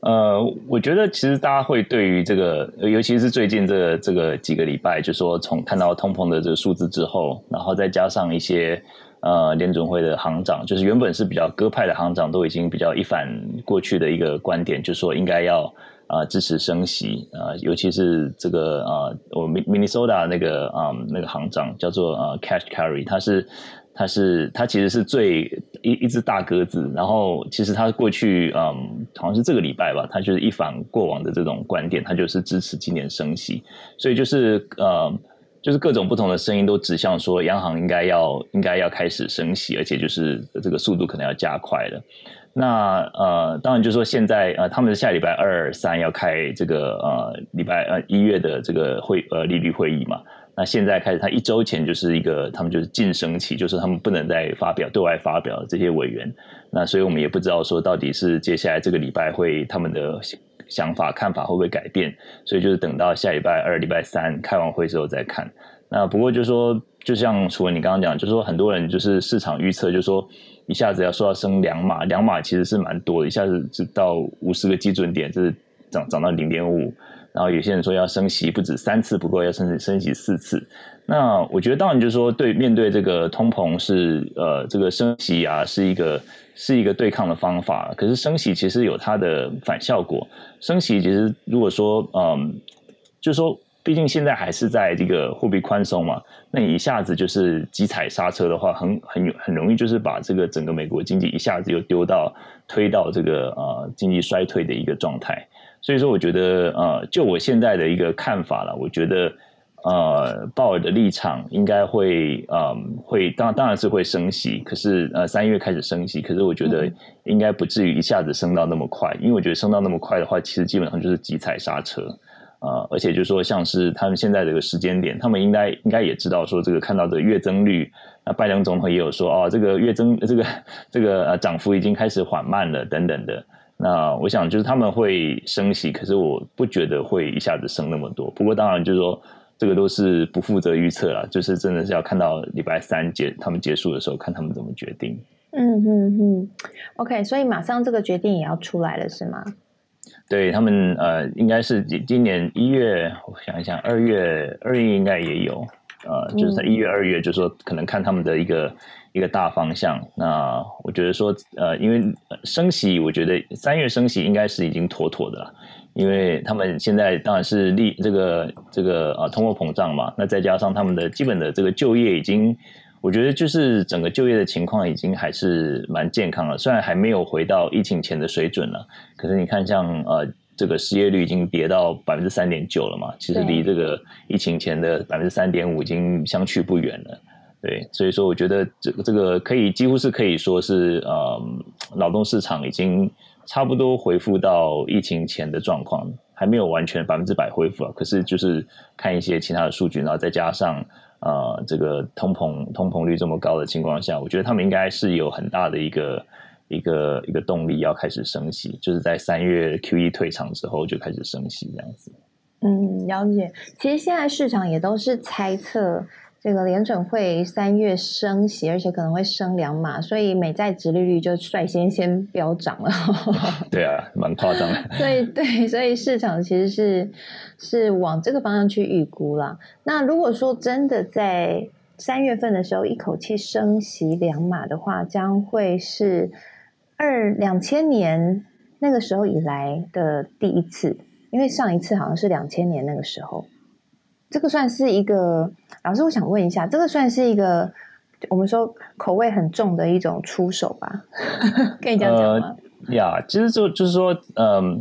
呃，我觉得其实大家会对于这个，尤其是最近这这个几个礼拜，就说从看到通膨的这个数字之后，然后再加上一些呃联准会的行长，就是原本是比较鸽派的行长，都已经比较一反过去的一个观点，就说应该要啊支持升息啊，尤其是这个啊，我 Minnesota 那个啊那个行长叫做啊 Cash Carry，他是。他是他其实是最一一只大鸽子，然后其实他过去嗯好像是这个礼拜吧，他就是一反过往的这种观点，他就是支持今年升息，所以就是呃就是各种不同的声音都指向说央行应该要应该要开始升息，而且就是这个速度可能要加快了。那呃当然就是说现在呃他们是下礼拜二三要开这个呃礼拜呃一月的这个会呃利率会议嘛。那现在开始，他一周前就是一个，他们就是晋升期，就是他们不能再发表对外发表这些委员。那所以我们也不知道说到底是接下来这个礼拜会他们的想法看法会不会改变，所以就是等到下礼拜二、礼拜三开完会之后再看。那不过就是说，就像楚文你刚刚讲，就是说很多人就是市场预测，就是说一下子要说要升两码，两码其实是蛮多的，一下子就到五十个基准点，就是涨涨到零点五。然后有些人说要升息不止三次不够，要升升息四次。那我觉得当然就是说，对面对这个通膨是呃这个升息啊是一个是一个对抗的方法。可是升息其实有它的反效果。升息其实如果说嗯，就是说，毕竟现在还是在这个货币宽松嘛，那你一下子就是急踩刹车的话，很很有很容易就是把这个整个美国经济一下子又丢到推到这个呃经济衰退的一个状态。所以说，我觉得，呃，就我现在的一个看法了，我觉得，呃，鲍尔的立场应该会，呃，会当当然是会升息，可是，呃，三月开始升息，可是我觉得应该不至于一下子升到那么快，因为我觉得升到那么快的话，其实基本上就是急踩刹车，呃，而且就是说，像是他们现在这个时间点，他们应该应该也知道说，这个看到的月增率，那拜登总统也有说，哦，这个月增这个这个呃涨幅已经开始缓慢了，等等的。那我想就是他们会升息，可是我不觉得会一下子升那么多。不过当然就是说，这个都是不负责预测啦，就是真的是要看到礼拜三结他们结束的时候，看他们怎么决定。嗯嗯嗯，OK，所以马上这个决定也要出来了，是吗？对他们呃，应该是今年一月，我想一想，二月二月应该也有，呃，就是在一月二月，就是说可能看他们的一个。一个大方向，那我觉得说，呃，因为升息，我觉得三月升息应该是已经妥妥的了，因为他们现在当然是利这个这个啊通货膨胀嘛，那再加上他们的基本的这个就业已经，我觉得就是整个就业的情况已经还是蛮健康了，虽然还没有回到疫情前的水准了，可是你看像呃这个失业率已经跌到百分之三点九了嘛，其实离这个疫情前的百分之三点五已经相去不远了。对，所以说我觉得这个这个可以几乎是可以说是呃，劳动市场已经差不多恢复到疫情前的状况，还没有完全百分之百恢复啊。可是就是看一些其他的数据，然后再加上呃这个通膨通膨率这么高的情况下，我觉得他们应该是有很大的一个一个一个动力要开始升息，就是在三月 Q E 退场之后就开始升息这样子。嗯，了解。其实现在市场也都是猜测。这个联准会三月升息，而且可能会升两码，所以美债殖利率就率先先飙涨了。对啊，蛮夸张。所以 对，所以市场其实是是往这个方向去预估了。那如果说真的在三月份的时候一口气升息两码的话，将会是二两千年那个时候以来的第一次，因为上一次好像是两千年那个时候。这个算是一个老师，我想问一下，这个算是一个我们说口味很重的一种出手吧？可以这样讲吗？呀，其实就就是说，嗯，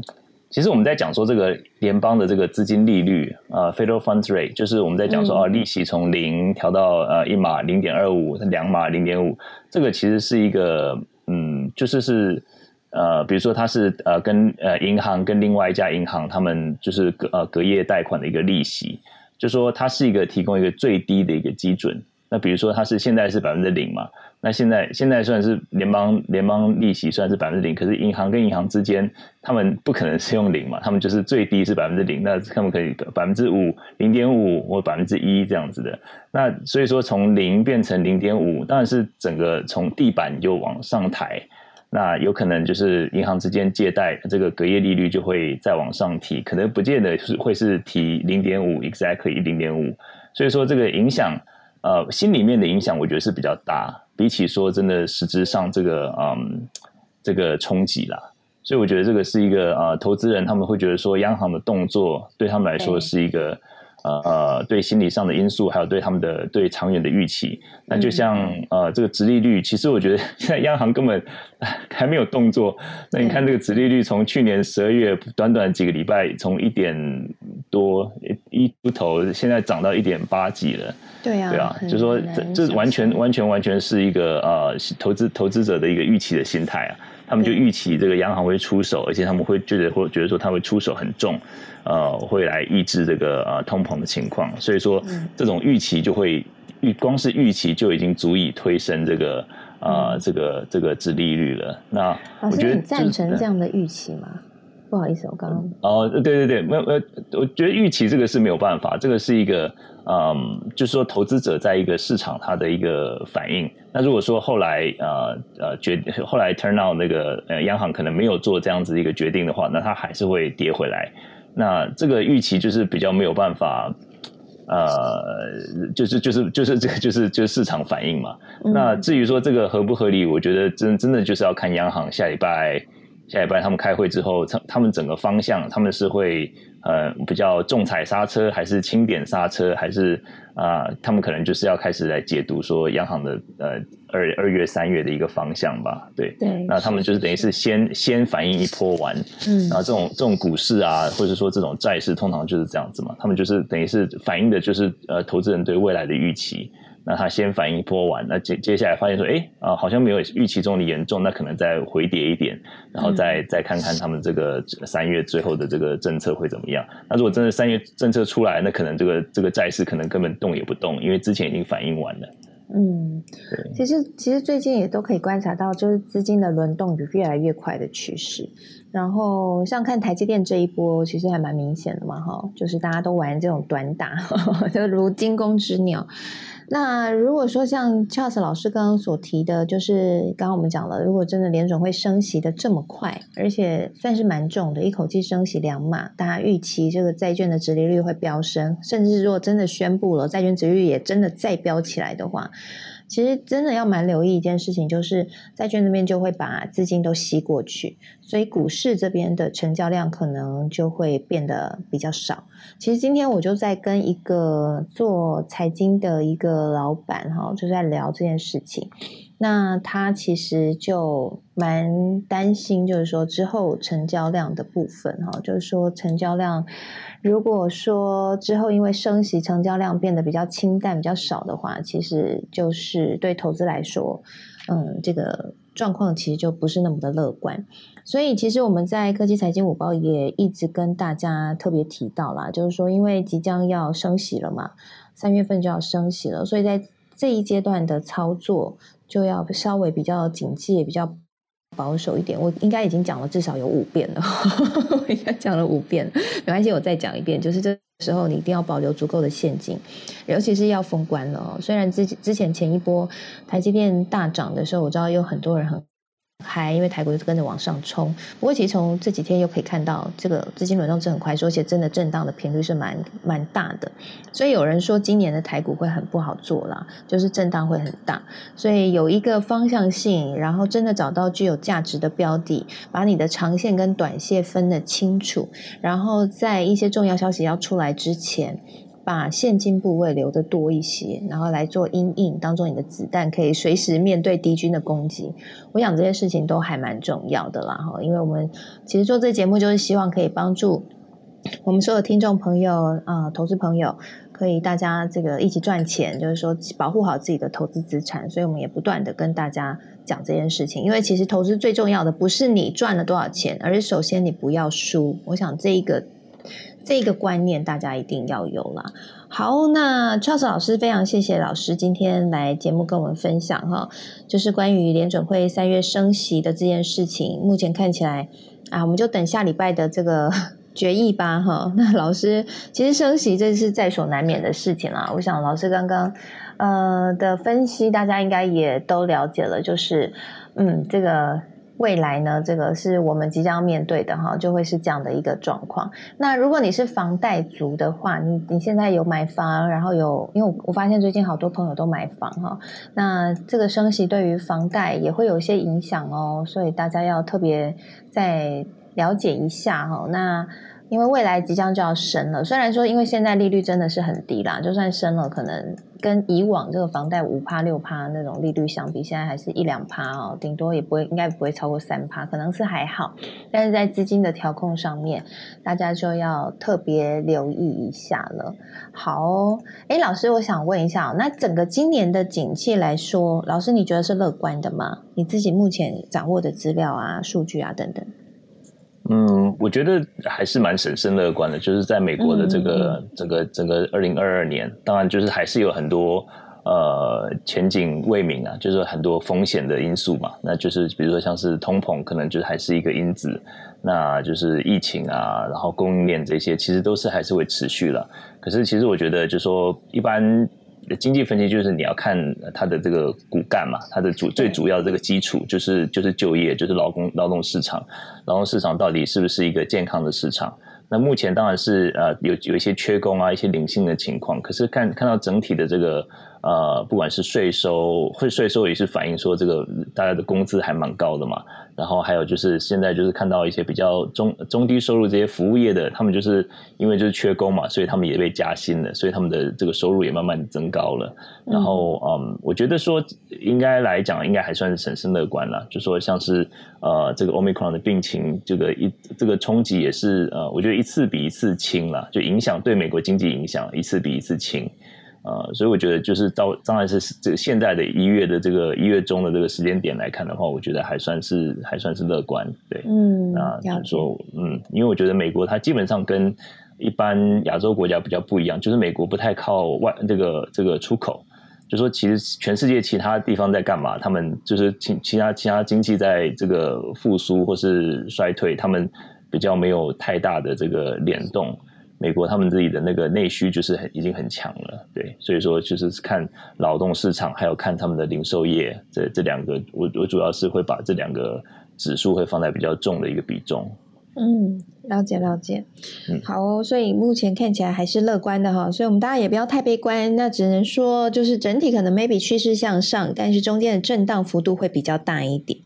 其实我们在讲说这个联邦的这个资金利率，呃，Federal Funds Rate，就是我们在讲说，哦，利息从零调到呃一码零点二五，两码零点五，这个其实是一个，嗯，就是是呃，比如说它是呃跟呃银行跟另外一家银行，他们就是隔呃隔夜贷款的一个利息。就说它是一个提供一个最低的一个基准。那比如说它是现在是百分之零嘛？那现在现在算是联邦联邦利息算是百分之零，可是银行跟银行之间，他们不可能是用零嘛？他们就是最低是百分之零，那他们可以百分之五、零点五或百分之一这样子的。那所以说从零变成零点五，当然是整个从地板就往上抬。那有可能就是银行之间借贷这个隔夜利率就会再往上提，可能不见得是会是提零点五，exactly 零点五。所以说这个影响，呃，心里面的影响，我觉得是比较大，比起说真的实质上这个嗯这个冲击啦。所以我觉得这个是一个呃，投资人他们会觉得说央行的动作对他们来说是一个。呃呃，对心理上的因素，还有对他们的对长远的预期，那就像呃这个直利率，其实我觉得现在央行根本还没有动作。那你看这个直利率，从去年十二月短短几个礼拜，从一点多一出头，现在涨到一点八几了。对呀，对啊，就说这这完全完全完全是一个呃投资投资者的一个预期的心态啊。他们就预期这个央行会出手，而且他们会觉得或觉得说他会出手很重，呃，会来抑制这个呃通膨的情况。所以说，这种预期就会预光是预期就已经足以推升这个呃这个这个殖利率了。那我觉得赞成这样的预期吗？不好意思，我刚刚哦，对对对，没有没有，我觉得预期这个是没有办法，这个是一个。嗯，就是说，投资者在一个市场它的一个反应。那如果说后来呃呃决后来 turn out 那个呃央行可能没有做这样子一个决定的话，那它还是会跌回来。那这个预期就是比较没有办法，呃，就是就是就是这个就是就是市场反应嘛。那至于说这个合不合理，我觉得真真的就是要看央行下礼拜下礼拜他们开会之后，他他们整个方向他们是会。呃，比较重踩刹车，还是轻点刹车，还是啊，他们可能就是要开始来解读说央行的呃二二月三月的一个方向吧，对，对，那他们就是等于是。先先反应一波完，嗯，然后这种这种股市啊，或者说这种债市，通常就是这样子嘛，他们就是等于是反映的就是呃投资人对未来的预期。那他先反应一波完，那接接下来发现说，哎啊，好像没有预期中的严重，那可能再回跌一点，然后再再看看他们这个三月最后的这个政策会怎么样。那如果真的三月政策出来，那可能这个这个债市可能根本动也不动，因为之前已经反应完了。嗯，其实其实最近也都可以观察到，就是资金的轮动有越来越快的趋势。然后像看台积电这一波，其实还蛮明显的嘛，哈，就是大家都玩这种短打，就如惊弓之鸟。那如果说像 Charles 老师刚刚所提的，就是刚刚我们讲了，如果真的联总会升息的这么快，而且算是蛮重的，一口气升息两码，大家预期这个债券的殖利率会飙升，甚至如果真的宣布了债券殖利率也真的再飙起来的话。其实真的要蛮留意一件事情，就是债券那边就会把资金都吸过去，所以股市这边的成交量可能就会变得比较少。其实今天我就在跟一个做财经的一个老板哈，就在聊这件事情。那他其实就蛮担心，就是说之后成交量的部分哈，就是说成交量。如果说之后因为升息，成交量变得比较清淡、比较少的话，其实就是对投资来说，嗯，这个状况其实就不是那么的乐观。所以，其实我们在科技财经五报也一直跟大家特别提到啦，就是说，因为即将要升息了嘛，三月份就要升息了，所以在这一阶段的操作就要稍微比较警戒，比较。保守一点，我应该已经讲了至少有五遍了，我 应该讲了五遍，没关系，我再讲一遍，就是这时候你一定要保留足够的现金，尤其是要封关了。虽然之之前前一波台积电大涨的时候，我知道有很多人很。还因为台股就跟着往上冲，不过其实从这几天又可以看到，这个资金轮动是很快，而且真的震荡的频率是蛮蛮大的。所以有人说今年的台股会很不好做啦，就是震荡会很大。所以有一个方向性，然后真的找到具有价值的标的，把你的长线跟短线分得清楚，然后在一些重要消息要出来之前。把现金部位留的多一些，然后来做阴影当做，你的子弹可以随时面对敌军的攻击。我想这些事情都还蛮重要的啦，哈，因为我们其实做这节目就是希望可以帮助我们所有听众朋友啊，投资朋友，可以大家这个一起赚钱，就是说保护好自己的投资资产。所以我们也不断的跟大家讲这件事情，因为其实投资最重要的不是你赚了多少钱，而是首先你不要输。我想这一个。这个观念大家一定要有啦。好，那 Charles 老师非常谢谢老师今天来节目跟我们分享哈，就是关于联准会三月升息的这件事情。目前看起来啊，我们就等下礼拜的这个 决议吧哈。那老师其实升息这是在所难免的事情啦。我想老师刚刚呃的分析，大家应该也都了解了，就是嗯这个。未来呢，这个是我们即将面对的哈，就会是这样的一个状况。那如果你是房贷族的话，你你现在有买房，然后有，因为我发现最近好多朋友都买房哈，那这个升息对于房贷也会有一些影响哦，所以大家要特别再了解一下哈。那因为未来即将就要升了，虽然说因为现在利率真的是很低啦，就算升了，可能跟以往这个房贷五趴六趴那种利率相比，现在还是一两趴哦，顶多也不会，应该不会超过三趴，可能是还好。但是在资金的调控上面，大家就要特别留意一下了。好，哎，老师，我想问一下，那整个今年的景气来说，老师你觉得是乐观的吗？你自己目前掌握的资料啊、数据啊等等。嗯，我觉得还是蛮审慎乐观的。就是在美国的这个这个整个二零二二年，当然就是还是有很多呃前景未明啊，就是很多风险的因素嘛。那就是比如说像是通膨，可能就是还是一个因子。那就是疫情啊，然后供应链这些，其实都是还是会持续了。可是其实我觉得，就说一般。经济分析就是你要看它的这个骨干嘛，它的主最主要这个基础就是就是就业，就是劳工劳动市场，劳动市场到底是不是一个健康的市场？那目前当然是呃有有一些缺工啊，一些零星的情况，可是看看到整体的这个。呃，不管是税收，会税收也是反映说这个大家的工资还蛮高的嘛。然后还有就是现在就是看到一些比较中中低收入这些服务业的，他们就是因为就是缺工嘛，所以他们也被加薪了，所以他们的这个收入也慢慢增高了。然后嗯，我觉得说应该来讲，应该还算是审慎乐观了。就说像是呃这个 omicron 的病情，这个一这个冲击也是呃，我觉得一次比一次轻了，就影响对美国经济影响一次比一次轻。呃，所以我觉得就是到当然是这个现在的一月的这个一月中的这个时间点来看的话，我觉得还算是还算是乐观，对，嗯，那就是说，嗯，因为我觉得美国它基本上跟一般亚洲国家比较不一样，就是美国不太靠外这个这个出口，就说其实全世界其他地方在干嘛，他们就是其其他其他经济在这个复苏或是衰退，他们比较没有太大的这个联动。美国他们自己的那个内需就是很已经很强了，对，所以说就是看劳动市场，还有看他们的零售业，这这两个，我我主要是会把这两个指数会放在比较重的一个比重。嗯，了解了解，嗯，好，所以目前看起来还是乐观的哈，所以我们大家也不要太悲观，那只能说就是整体可能 maybe 趋势向上，但是中间的震荡幅度会比较大一点。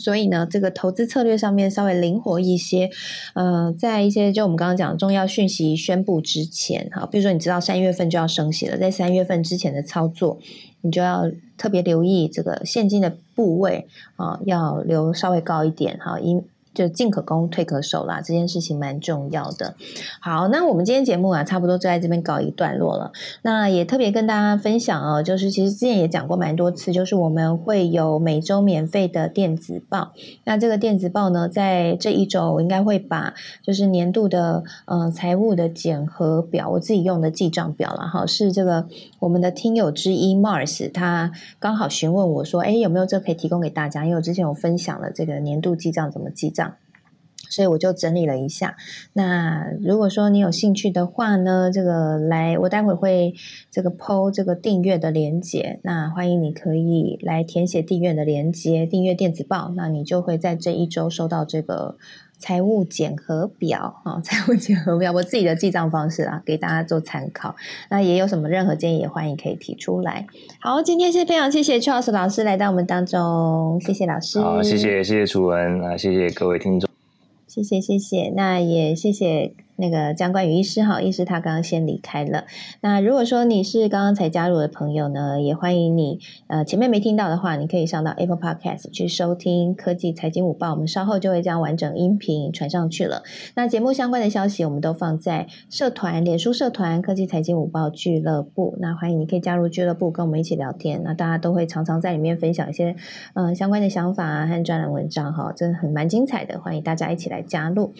所以呢，这个投资策略上面稍微灵活一些，呃，在一些就我们刚刚讲重要讯息宣布之前，哈，比如说你知道三月份就要升息了，在三月份之前的操作，你就要特别留意这个现金的部位啊，要留稍微高一点，哈，因。就进可攻，退可守啦，这件事情蛮重要的。好，那我们今天节目啊，差不多就在这边告一段落了。那也特别跟大家分享哦，就是其实之前也讲过蛮多次，就是我们会有每周免费的电子报。那这个电子报呢，在这一周我应该会把就是年度的呃财务的检核表，我自己用的记账表了哈，是这个我们的听友之一 Mars，他刚好询问我说，哎，有没有这可以提供给大家？因为我之前有分享了这个年度记账怎么记账。所以我就整理了一下。那如果说你有兴趣的话呢，这个来我待会会这个 PO 这个订阅的连接。那欢迎你可以来填写订阅的连接，订阅电子报，那你就会在这一周收到这个财务检核表啊，财务检核表，我自己的记账方式啊，给大家做参考。那也有什么任何建议，也欢迎可以提出来。好，今天是非常谢谢 Charles 老师来到我们当中，谢谢老师。好，谢谢谢谢楚文啊，谢谢各位听众。谢谢谢谢，那也谢谢。那个江冠宇医师哈，医师他刚刚先离开了。那如果说你是刚刚才加入的朋友呢，也欢迎你。呃，前面没听到的话，你可以上到 Apple Podcast 去收听科技财经午报。我们稍后就会将完整音频传上去了。那节目相关的消息，我们都放在社团、脸书社团科技财经午报俱乐部。那欢迎你可以加入俱乐部，跟我们一起聊天。那大家都会常常在里面分享一些嗯相关的想法和专栏文章哈，真的很蛮精彩的。欢迎大家一起来加入。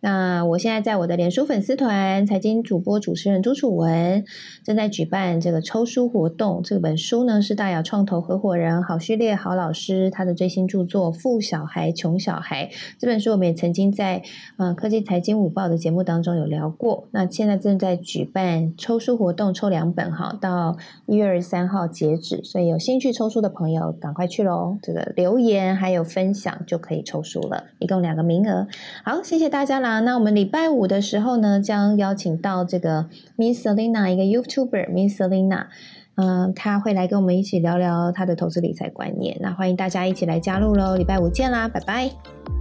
那我现在在我的脸书粉丝团，财经主播主持人朱楚文正在举办这个抽书活动。这本书呢是大雅创投合伙人郝旭烈郝老师他的最新著作《富小孩穷小孩》这本书，我们也曾经在呃科技财经午报的节目当中有聊过。那现在正在举办抽书活动，抽两本哈，到一月二十三号截止，所以有兴趣抽书的朋友赶快去喽！这个留言还有分享就可以抽书了，一共两个名额。好，谢谢大家了啦。那我们礼拜五的时候呢，将邀请到这个 Miss Selina 一个 YouTuber Miss Selina，嗯，他会来跟我们一起聊聊他的投资理财观念。那欢迎大家一起来加入喽！礼拜五见啦，拜拜。